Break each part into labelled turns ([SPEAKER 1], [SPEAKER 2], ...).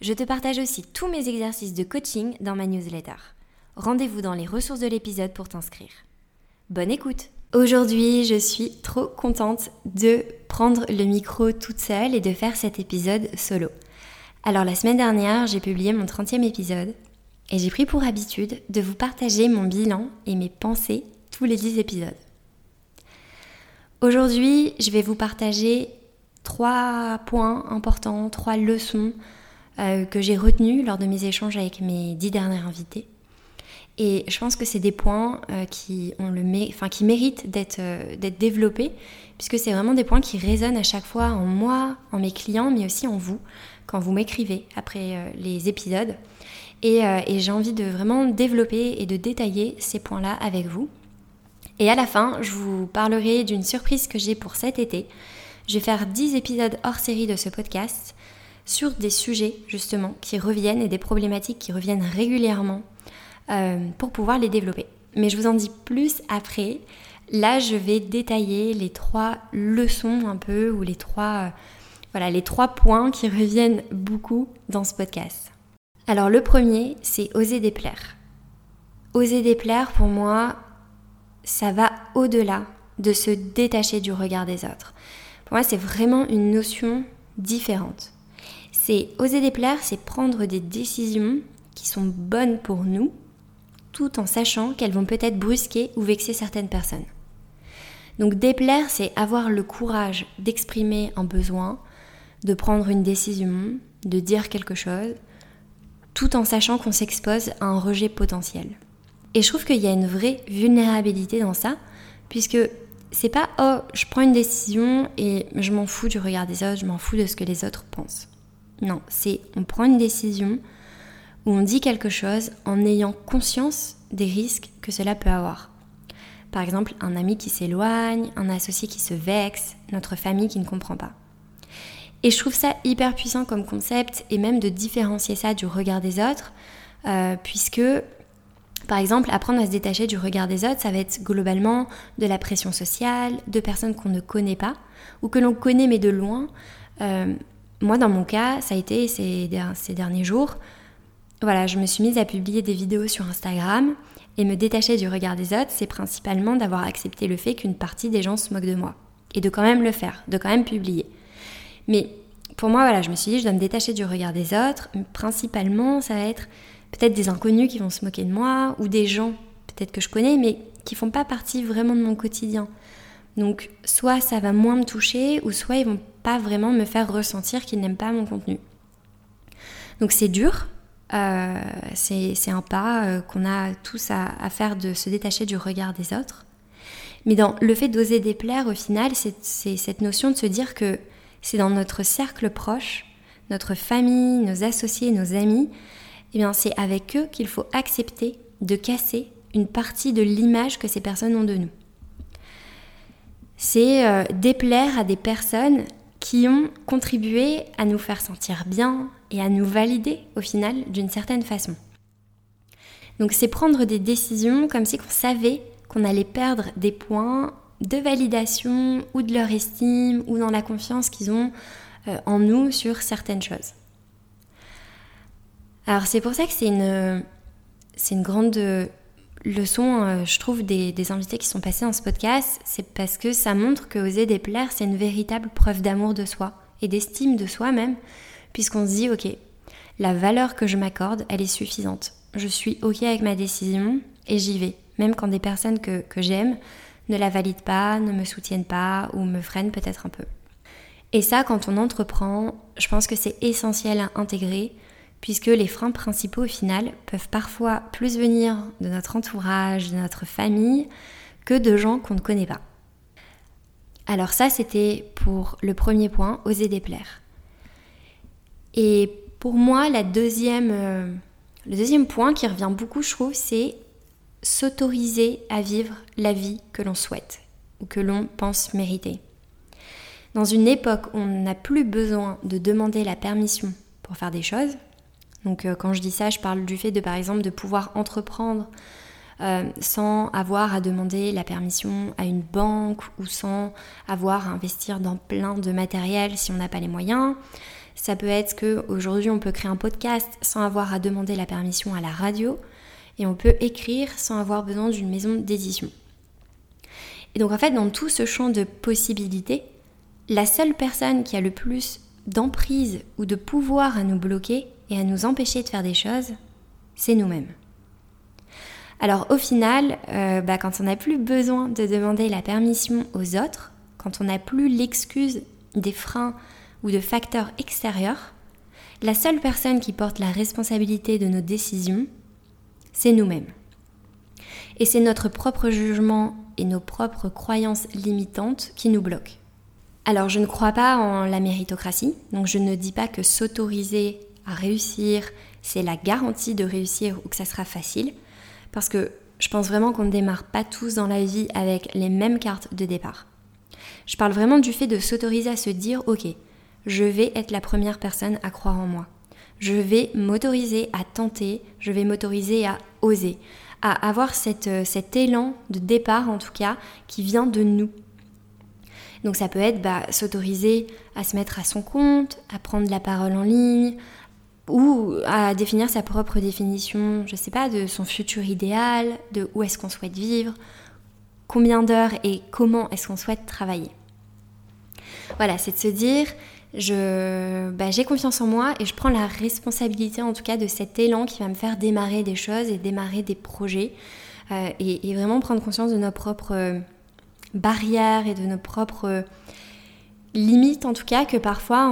[SPEAKER 1] Je te partage aussi tous mes exercices de coaching dans ma newsletter. Rendez-vous dans les ressources de l'épisode pour t'inscrire. Bonne écoute Aujourd'hui, je suis trop contente de prendre le micro toute seule et de faire cet épisode solo. Alors la semaine dernière, j'ai publié mon 30e épisode et j'ai pris pour habitude de vous partager mon bilan et mes pensées tous les 10 épisodes. Aujourd'hui, je vais vous partager trois points importants, trois leçons euh, que j'ai retenu lors de mes échanges avec mes dix derniers invités. Et je pense que c'est des points euh, qui, ont le enfin, qui méritent euh, d'être développés, puisque c'est vraiment des points qui résonnent à chaque fois en moi, en mes clients, mais aussi en vous, quand vous m'écrivez après les épisodes. Et, et j'ai envie de vraiment développer et de détailler ces points-là avec vous. Et à la fin, je vous parlerai d'une surprise que j'ai pour cet été. Je vais faire 10 épisodes hors série de ce podcast sur des sujets justement qui reviennent et des problématiques qui reviennent régulièrement euh, pour pouvoir les développer. Mais je vous en dis plus après. Là, je vais détailler les trois leçons un peu ou les trois, euh, voilà, les trois points qui reviennent beaucoup dans ce podcast. Alors le premier, c'est oser déplaire. Oser déplaire, pour moi, ça va au-delà de se détacher du regard des autres. Pour moi, c'est vraiment une notion différente. C'est oser déplaire, c'est prendre des décisions qui sont bonnes pour nous, tout en sachant qu'elles vont peut-être brusquer ou vexer certaines personnes. Donc déplaire, c'est avoir le courage d'exprimer un besoin, de prendre une décision, de dire quelque chose, tout en sachant qu'on s'expose à un rejet potentiel. Et je trouve qu'il y a une vraie vulnérabilité dans ça, puisque c'est pas oh, je prends une décision et je m'en fous du regard des autres, je m'en fous de ce que les autres pensent. Non, c'est on prend une décision ou on dit quelque chose en ayant conscience des risques que cela peut avoir. Par exemple, un ami qui s'éloigne, un associé qui se vexe, notre famille qui ne comprend pas. Et je trouve ça hyper puissant comme concept et même de différencier ça du regard des autres, euh, puisque par exemple, apprendre à se détacher du regard des autres, ça va être globalement de la pression sociale, de personnes qu'on ne connaît pas, ou que l'on connaît mais de loin. Euh, moi, dans mon cas, ça a été ces, derniers jours. Voilà, je me suis mise à publier des vidéos sur Instagram et me détacher du regard des autres, c'est principalement d'avoir accepté le fait qu'une partie des gens se moquent de moi. Et de quand même le faire, de quand même publier. Mais pour moi, voilà, je me suis dit, je dois me détacher du regard des autres. Principalement, ça va être peut-être des inconnus qui vont se moquer de moi, ou des gens, peut-être que je connais, mais qui font pas partie vraiment de mon quotidien. Donc, soit ça va moins me toucher, ou soit ils vont pas vraiment me faire ressentir qu'ils n'aiment pas mon contenu. Donc c'est dur, euh, c'est un pas euh, qu'on a tous à, faire de se détacher du regard des autres. Mais dans le fait d'oser déplaire, au final, c'est cette notion de se dire que c'est dans notre cercle proche, notre famille, nos associés, nos amis, eh bien c'est avec eux qu'il faut accepter de casser une partie de l'image que ces personnes ont de nous. C'est euh, déplaire à des personnes qui ont contribué à nous faire sentir bien et à nous valider au final d'une certaine façon. Donc c'est prendre des décisions comme si on savait qu'on allait perdre des points de validation ou de leur estime ou dans la confiance qu'ils ont euh, en nous sur certaines choses. Alors c'est pour ça que c'est une, c'est une grande leçon, euh, je trouve, des, invités qui sont passés dans ce podcast, c'est parce que ça montre que oser déplaire, c'est une véritable preuve d'amour de soi et d'estime de soi même, puisqu'on se dit, ok, la valeur que je m'accorde, elle est suffisante. Je suis ok avec ma décision et j'y vais, même quand des personnes que, que j'aime ne la valident pas, ne me soutiennent pas ou me freinent peut-être un peu. Et ça, quand on entreprend, je pense que c'est essentiel à intégrer puisque les freins principaux au final peuvent parfois plus venir de notre entourage, de notre famille, que de gens qu'on ne connaît pas. Alors ça, c'était pour le premier point, oser déplaire. Et pour moi, euh, Le deuxième point qui revient beaucoup, je trouve, c'est s'autoriser à vivre la vie que l'on souhaite ou que l'on pense mériter. Dans une époque où on n'a plus besoin de demander la permission pour faire des choses, donc euh, quand je dis ça, je parle du fait de par exemple de pouvoir entreprendre euh, sans avoir à demander la permission à une banque ou sans avoir à investir dans plein de matériel si on n'a pas les moyens. Ça peut être qu'aujourd'hui on peut créer un podcast sans avoir à demander la permission à la radio et on peut écrire sans avoir besoin d'une maison d'édition. Et donc en fait dans tout ce champ de possibilités, la seule personne qui a le plus d'emprise ou de pouvoir à nous bloquer et à nous empêcher de faire des choses, c'est nous-mêmes. Alors au final, euh, bah, quand on n'a plus besoin de demander la permission aux autres, quand on n'a plus l'excuse des freins ou de facteurs extérieurs, la seule personne qui porte la responsabilité de nos décisions, c'est nous-mêmes. Et c'est notre propre jugement et nos propres croyances limitantes qui nous bloquent. Alors je ne crois pas en la méritocratie, donc je ne dis pas que s'autoriser à réussir, c'est la garantie de réussir ou que ça sera facile. Parce que je pense vraiment qu'on ne démarre pas tous dans la vie avec les mêmes cartes de départ. Je parle vraiment du fait de s'autoriser à se dire, ok, je vais être la première personne à croire en moi. Je vais m'autoriser à tenter, je vais m'autoriser à oser, à avoir euh, cet élan de départ en tout cas qui vient de nous. Donc ça peut être bah, s'autoriser à se mettre à son compte, à prendre la parole en ligne, ou à définir sa propre définition, je sais pas, de son futur idéal, de où est-ce qu'on souhaite vivre, combien d'heures et comment est-ce qu'on souhaite travailler. Voilà, c'est de se dire, bah, j'ai confiance en moi et je prends la responsabilité en tout cas de cet élan qui va me faire démarrer des choses et démarrer des projets euh, et, vraiment prendre conscience de nos propres barrières et de nos propres limite en tout cas que parfois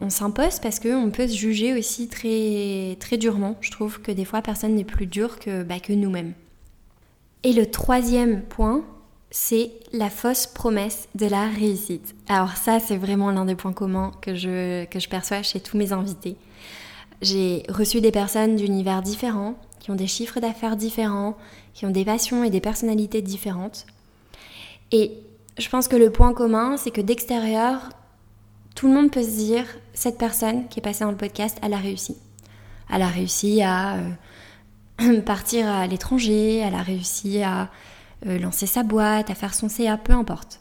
[SPEAKER 1] on, s'impose parce qu'on peut se juger aussi très, très durement. Je trouve que des fois personne n'est plus dur que, bah, que nous-mêmes. Et le troisième point, c'est la fausse promesse de la réussite. Alors ça, c'est vraiment l'un des points communs que je, que je perçois chez tous mes invités. J'ai reçu des personnes d'univers différents, qui ont des chiffres d'affaires différents, qui ont des passions et des personnalités différentes. Et je pense que le point commun, c'est que d'extérieur, tout le monde peut se dire, cette personne qui est passée dans le podcast, elle a réussi. Elle a réussi à euh, partir à l'étranger, elle a réussi à euh, lancer sa boîte, à faire son CA, peu importe.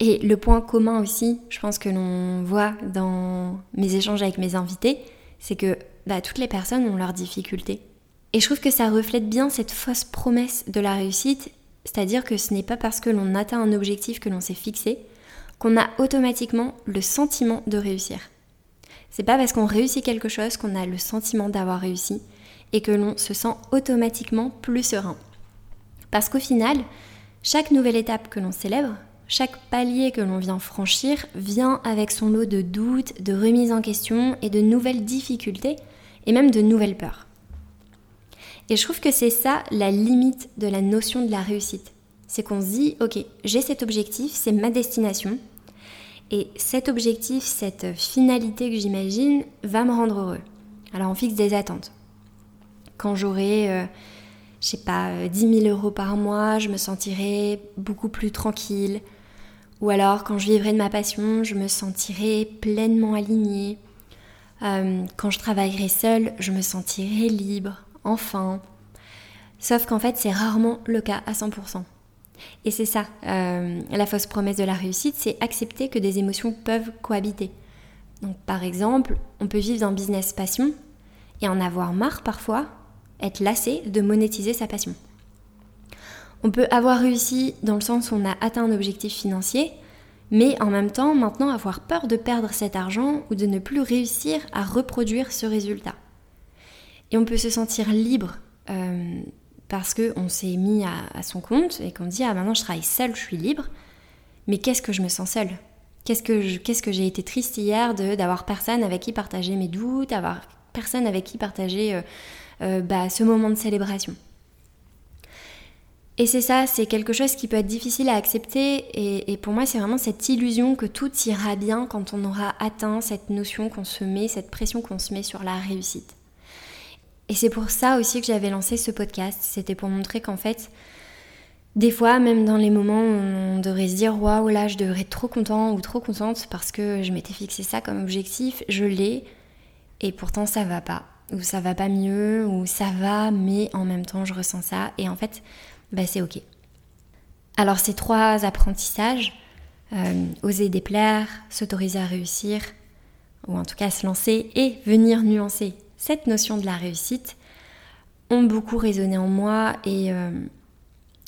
[SPEAKER 1] Et le point commun aussi, je pense que l'on voit dans mes échanges avec mes invités, c'est que bah, toutes les personnes ont leurs difficultés. Et je trouve que ça reflète bien cette fausse promesse de la réussite c'est-à-dire que ce n'est pas parce que l'on atteint un objectif que l'on s'est fixé qu'on a automatiquement le sentiment de réussir. C'est pas parce qu'on réussit quelque chose qu'on a le sentiment d'avoir réussi et que l'on se sent automatiquement plus serein. Parce qu'au final, chaque nouvelle étape que l'on célèbre, chaque palier que l'on vient franchir vient avec son lot de doutes, de remises en question et de nouvelles difficultés et même de nouvelles peurs. Et je trouve que c'est ça la limite de la notion de la réussite. C'est qu'on se dit, ok, j'ai cet objectif, c'est ma destination. Et cet objectif, cette finalité que j'imagine, va me rendre heureux. Alors on fixe des attentes. Quand j'aurai, euh, je sais pas, 10 euh, 000 euros par mois, je me sentirai beaucoup plus tranquille. Ou alors quand je vivrai de ma passion, je me sentirai pleinement alignée. Euh, quand je travaillerai seule, je me sentirai libre enfin. Sauf qu'en fait, c'est rarement le cas à 100%. Et c'est ça, euh, la fausse promesse de la réussite, c'est accepter que des émotions peuvent cohabiter. Donc par exemple, on peut vivre d'un business passion et en avoir marre parfois, être lassé de monétiser sa passion. On peut avoir réussi dans le sens où on a atteint un objectif financier, mais en même temps maintenant avoir peur de perdre cet argent ou de ne plus réussir à reproduire ce résultat. Et on peut se sentir libre euh, parce qu'on s'est mis à, son compte et qu'on dit Ah, maintenant je travaille seule, je suis libre. Mais qu'est-ce que je me sens seule? Qu'est-ce que, qu'est-ce que j'ai été triste hier d'avoir personne avec qui partager mes doutes, d'avoir personne avec qui partager euh, euh, bah, ce moment de célébration? Et c'est ça, c'est quelque chose qui peut être difficile à accepter et, et pour moi c'est vraiment cette illusion que tout ira bien quand on aura atteint cette notion qu'on se met, cette pression qu'on se met sur la réussite. Et c'est pour ça aussi que j'avais lancé ce podcast. C'était pour montrer qu'en fait, des fois, même dans les moments où on devrait se dire waouh, là, je devrais être trop content ou trop contente parce que je m'étais fixé ça comme objectif, je l'ai et pourtant ça va pas, ou ça va pas mieux, ou ça va, mais en même temps, je ressens ça et en fait, bah, c'est ok. Alors, ces trois apprentissages, euh, oser déplaire, s'autoriser à réussir, ou en tout cas se lancer et venir nuancer cette notion de la réussite, ont beaucoup résonné en moi et, euh,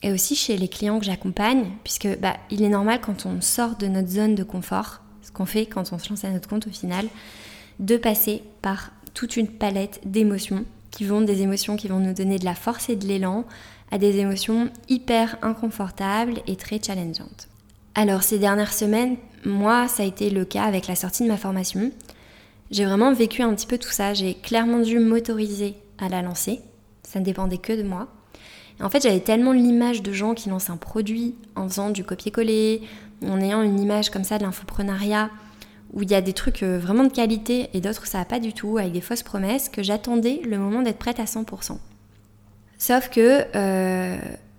[SPEAKER 1] aussi chez les clients que j'accompagne, puisque bah, il est normal quand on sort de notre zone de confort, ce qu'on fait quand on se lance à notre compte au final, de passer par toute une palette d'émotions qui vont des émotions qui vont nous donner de la force et de l'élan à des émotions hyper inconfortables et très challengeantes. Alors ces dernières semaines, moi, ça a été le cas avec la sortie de ma formation. J'ai vraiment vécu un petit peu tout ça. J'ai clairement dû m'autoriser à la lancer. Ça ne dépendait que de moi. En fait, j'avais tellement l'image de gens qui lancent un produit en faisant du copier-coller, en ayant une image comme ça de l'infoprenariat, où il y a des trucs euh, vraiment de qualité et d'autres ça va pas du tout, avec des fausses promesses, que j'attendais le moment d'être prête à 100%. Sauf que euh,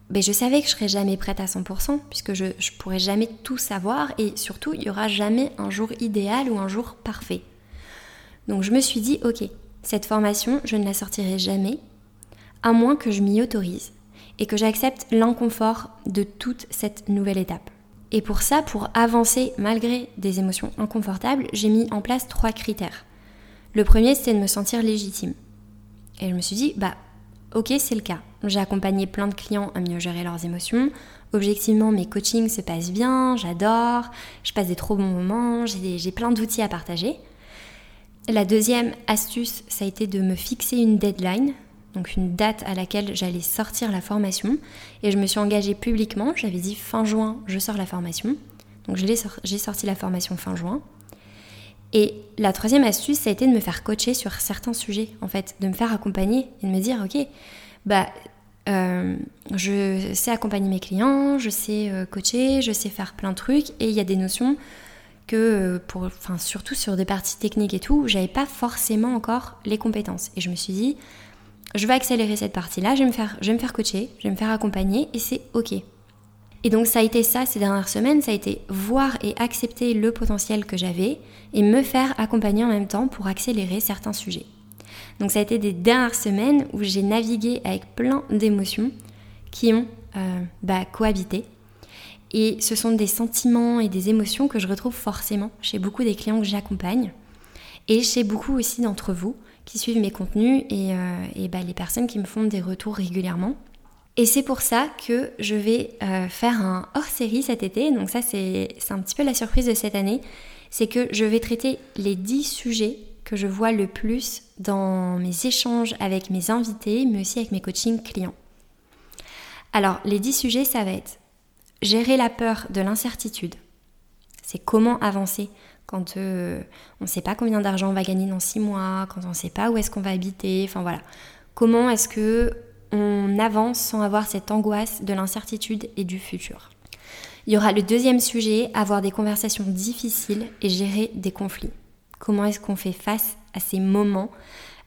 [SPEAKER 1] ben, je savais que je serais jamais prête à 100% puisque je, je pourrais jamais tout savoir et surtout il y aura jamais un jour idéal ou un jour parfait. Donc je me suis dit ok, cette formation je ne la sortirai jamais à moins que je m'y autorise et que j'accepte l'inconfort de toute cette nouvelle étape. Et pour ça, pour avancer malgré des émotions inconfortables, j'ai mis en place trois critères. Le premier, c'était de me sentir légitime. Et je me suis dit, bah Ok, c'est le cas. J'ai accompagné plein de clients à mieux gérer leurs émotions. Objectivement, mes coachings se passent bien, j'adore, je passe des trop bons moments, j'ai plein d'outils à partager. La deuxième astuce, ça a été de me fixer une deadline, donc une date à laquelle j'allais sortir la formation. Et je me suis engagée publiquement, j'avais dit fin juin, je sors la formation. Donc j'ai sorti la formation fin juin. Et la troisième astuce, ça a été de me faire coacher sur certains sujets, en fait, de me faire accompagner et de me dire, ok, bah, euh, je sais accompagner mes clients, je sais euh, coacher, je sais faire plein de trucs, et il y a des notions que, euh, pour, enfin, surtout sur des parties techniques et tout, j'avais pas forcément encore les compétences. Et je me suis dit, je vais accélérer cette partie-là, je vais me faire, je vais me faire coacher, je vais me faire accompagner, et c'est ok. Et donc ça a été ça ces dernières semaines, ça a été voir et accepter le potentiel que j'avais et me faire accompagner en même temps pour accélérer certains sujets. Donc ça a été des dernières semaines où j'ai navigué avec plein d'émotions qui ont euh, bah, cohabité. Et ce sont des sentiments et des émotions que je retrouve forcément chez beaucoup des clients que j'accompagne et chez beaucoup aussi d'entre vous qui suivent mes contenus et, euh, bah, les personnes qui me font des retours régulièrement. Et c'est pour ça que je vais euh, faire un hors-série cet été. Donc ça, c'est un petit peu la surprise de cette année. C'est que je vais traiter les 10 sujets que je vois le plus dans mes échanges avec mes invités, mais aussi avec mes coachings clients. Alors, les 10 sujets, ça va être gérer la peur de l'incertitude. C'est comment avancer quand euh, on ne sait pas combien d'argent on va gagner dans 6 mois, quand on ne sait pas où est-ce qu'on va habiter, enfin voilà. Comment est-ce que on avance sans avoir cette angoisse de l'incertitude et du futur? Il y aura le deuxième sujet, avoir des conversations difficiles et gérer des conflits. Comment est-ce qu'on fait face à ces moments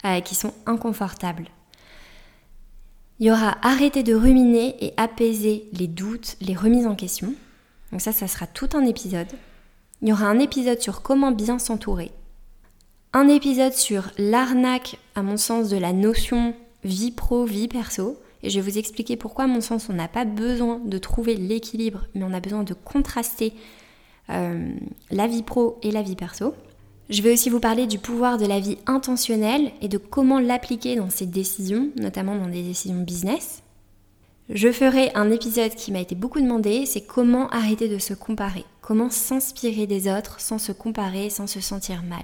[SPEAKER 1] euh, qui sont inconfortables? Il y aura arrêter de ruminer et apaiser les doutes, les remises en question. Donc ça, ça sera tout un épisode. Il y aura un épisode sur comment bien s'entourer. Un épisode sur l'arnaque, à mon sens, de la notion vie pro, vie perso. Et je vais vous expliquer pourquoi, à mon sens, on n'a pas besoin de trouver l'équilibre, mais on a besoin de contraster euh, la vie pro et la vie perso. Je vais aussi vous parler du pouvoir de la vie intentionnelle et de comment l'appliquer dans ses décisions, notamment dans des décisions business. Je ferai un épisode qui m'a été beaucoup demandé, c'est comment arrêter de se comparer, comment s'inspirer des autres sans se comparer, sans se sentir mal.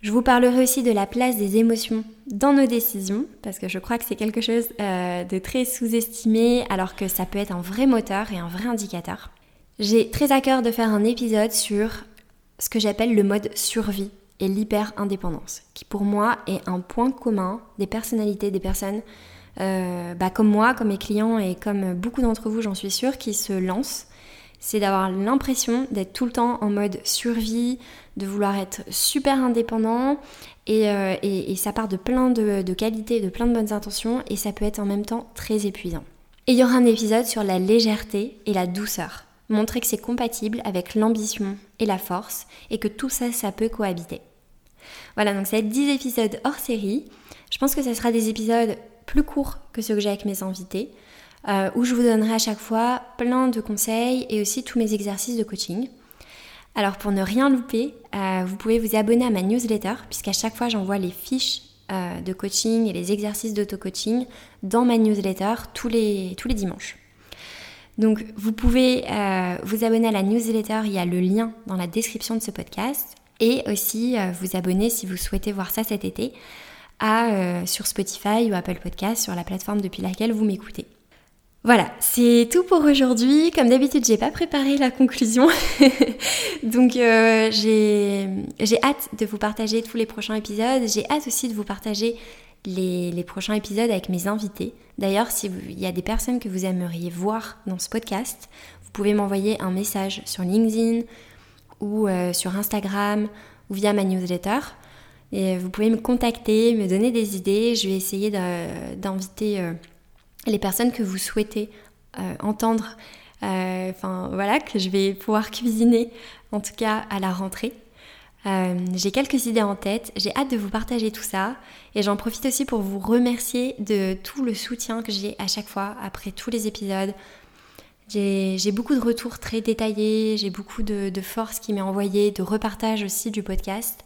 [SPEAKER 1] Je vous parlerai aussi de la place des émotions dans nos décisions, parce que je crois que c'est quelque chose euh, de très sous-estimé, alors que ça peut être un vrai moteur et un vrai indicateur. J'ai très à cœur de faire un épisode sur ce que j'appelle le mode survie et l'hyper-indépendance, qui pour moi est un point commun des personnalités, des personnes euh, bah, comme moi, comme mes clients et comme beaucoup d'entre vous, j'en suis sûre, qui se lancent, c'est d'avoir l'impression d'être tout le temps en mode survie, de vouloir être super indépendant et, euh, ça part de plein de, de, qualités, de plein de bonnes intentions et ça peut être en même temps très épuisant. Et il y aura un épisode sur la légèreté et la douceur, montrer que c'est compatible avec l'ambition et la force et que tout ça, ça peut cohabiter. Voilà, donc ça va être 10 épisodes hors série. Je pense que ce sera des épisodes plus courts que ceux que j'ai avec mes invités. Euh, où je vous donnerai à chaque fois plein de conseils et aussi tous mes exercices de coaching. Alors pour ne rien louper, euh, vous pouvez vous abonner à ma newsletter, puisqu'à chaque fois j'envoie les fiches euh, de coaching et les exercices d'auto-coaching dans ma newsletter tous les, tous les dimanches. Donc vous pouvez vous abonner à la newsletter, il y a le lien dans la description de ce podcast, et aussi vous abonner si vous souhaitez voir ça cet été à, sur Spotify ou Apple Podcast, sur la plateforme depuis laquelle vous m'écoutez. Voilà, c'est tout pour aujourd'hui. Comme d'habitude, j'ai pas préparé la conclusion. Donc euh, j'ai hâte de vous partager tous les prochains épisodes. J'ai hâte aussi de vous partager les, prochains épisodes avec mes invités. D'ailleurs, s'il y a des personnes que vous aimeriez voir dans ce podcast, vous pouvez m'envoyer un message sur LinkedIn ou euh, sur Instagram ou via ma newsletter. Et vous pouvez me contacter, me donner des idées. Je vais essayer d'inviter... Euh, les personnes que vous souhaitez euh, entendre, enfin voilà, que je vais pouvoir cuisiner, en tout cas à la rentrée. Euh, j'ai quelques idées en tête, j'ai hâte de vous partager tout ça et j'en profite aussi pour vous remercier de tout le soutien que j'ai à chaque fois après tous les épisodes. J'ai beaucoup de retours très détaillés, j'ai beaucoup de, de force qui m'est envoyée, de repartage aussi du podcast.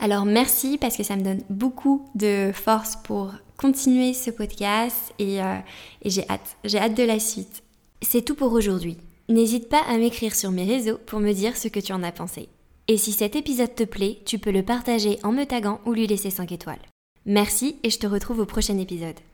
[SPEAKER 1] Alors merci parce que ça me donne beaucoup de force pour continuer ce podcast et, euh, et j'ai hâte, j'ai hâte de la suite. C'est tout pour aujourd'hui. N'hésite pas à m'écrire sur mes réseaux pour me dire ce que tu en as pensé. Et si cet épisode te plaît, tu peux le partager en me taguant ou lui laisser 5 étoiles. Merci et je te retrouve au prochain épisode.